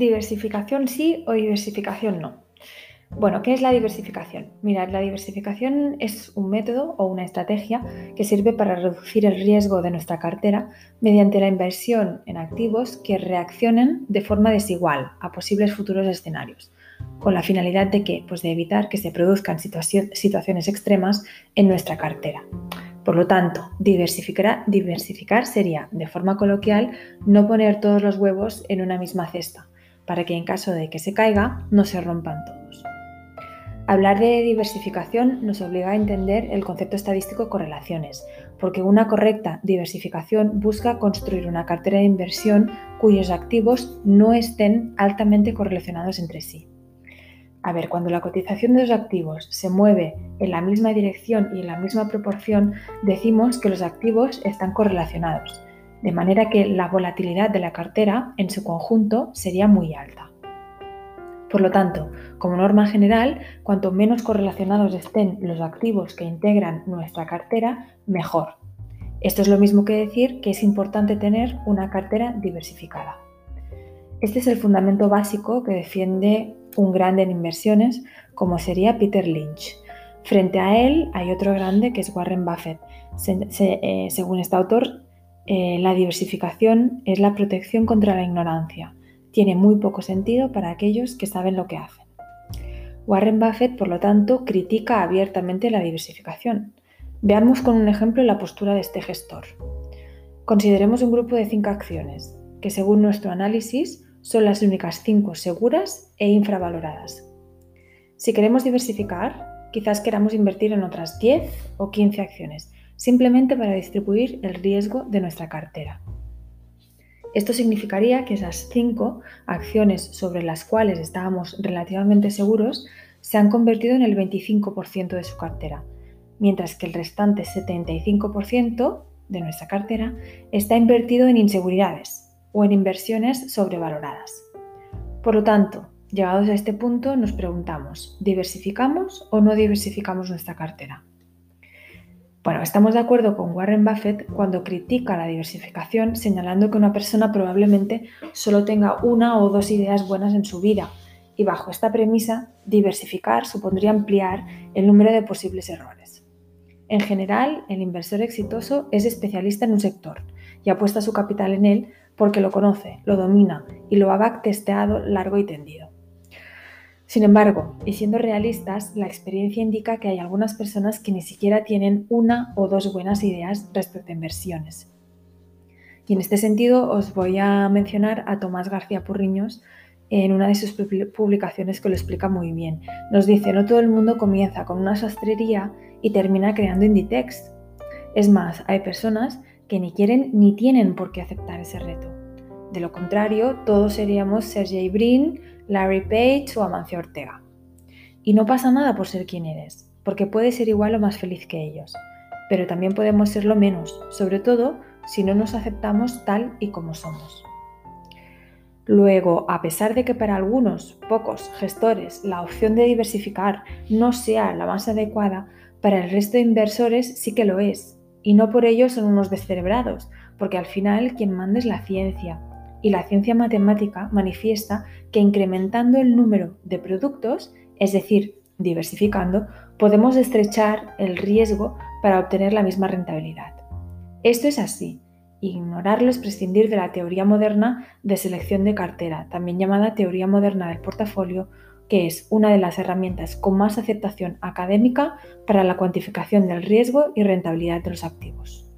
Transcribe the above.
¿Diversificación sí o diversificación no? Bueno, ¿qué es la diversificación? Mirad, la diversificación es un método o una estrategia que sirve para reducir el riesgo de nuestra cartera mediante la inversión en activos que reaccionen de forma desigual a posibles futuros escenarios, con la finalidad de que, pues de evitar que se produzcan situaciones extremas en nuestra cartera. Por lo tanto, diversificar, diversificar sería, de forma coloquial, no poner todos los huevos en una misma cesta, para que en caso de que se caiga, no se rompan todos. Hablar de diversificación nos obliga a entender el concepto estadístico de correlaciones, porque una correcta diversificación busca construir una cartera de inversión cuyos activos no estén altamente correlacionados entre sí. A ver, cuando la cotización de los activos se mueve en la misma dirección y en la misma proporción, decimos que los activos están correlacionados, de manera que la volatilidad de la cartera en su conjunto sería muy alta. Por lo tanto, como norma general, cuanto menos correlacionados estén los activos que integran nuestra cartera, mejor. Esto es lo mismo que decir que es importante tener una cartera diversificada. Este es el fundamento básico que defiende un grande en inversiones como sería Peter Lynch. Frente a él hay otro grande que es Warren Buffett. Eh, según este autor, eh, la diversificación es la protección contra la ignorancia tiene muy poco sentido para aquellos que saben lo que hacen. Warren Buffett, por lo tanto, critica abiertamente la diversificación. Veamos con un ejemplo la postura de este gestor. Consideremos un grupo de cinco acciones, que según nuestro análisis son las únicas cinco seguras e infravaloradas. Si queremos diversificar, quizás queramos invertir en otras 10 o 15 acciones, simplemente para distribuir el riesgo de nuestra cartera. Esto significaría que esas cinco acciones sobre las cuales estábamos relativamente seguros se han convertido en el 25% de su cartera, mientras que el restante 75% de nuestra cartera está invertido en inseguridades o en inversiones sobrevaloradas. Por lo tanto, llegados a este punto nos preguntamos, ¿diversificamos o no diversificamos nuestra cartera? Bueno, estamos de acuerdo con Warren Buffett cuando critica la diversificación señalando que una persona probablemente solo tenga una o dos ideas buenas en su vida y bajo esta premisa, diversificar supondría ampliar el número de posibles errores. En general, el inversor exitoso es especialista en un sector y apuesta su capital en él porque lo conoce, lo domina y lo ha backtesteado largo y tendido. Sin embargo, y siendo realistas, la experiencia indica que hay algunas personas que ni siquiera tienen una o dos buenas ideas respecto a inversiones. Y en este sentido os voy a mencionar a Tomás García Purriños en una de sus publicaciones que lo explica muy bien. Nos dice, no todo el mundo comienza con una sastrería y termina creando Inditex. Es más, hay personas que ni quieren ni tienen por qué aceptar ese reto. De lo contrario, todos seríamos Sergey Brin, Larry Page o Amancio Ortega. Y no pasa nada por ser quien eres, porque puedes ser igual o más feliz que ellos, pero también podemos serlo menos, sobre todo si no nos aceptamos tal y como somos. Luego, a pesar de que para algunos, pocos gestores, la opción de diversificar no sea la más adecuada, para el resto de inversores sí que lo es, y no por ello son unos descerebrados, porque al final quien manda es la ciencia, y la ciencia matemática manifiesta que incrementando el número de productos, es decir, diversificando, podemos estrechar el riesgo para obtener la misma rentabilidad. Esto es así. Ignorarlo es prescindir de la teoría moderna de selección de cartera, también llamada teoría moderna del portafolio, que es una de las herramientas con más aceptación académica para la cuantificación del riesgo y rentabilidad de los activos.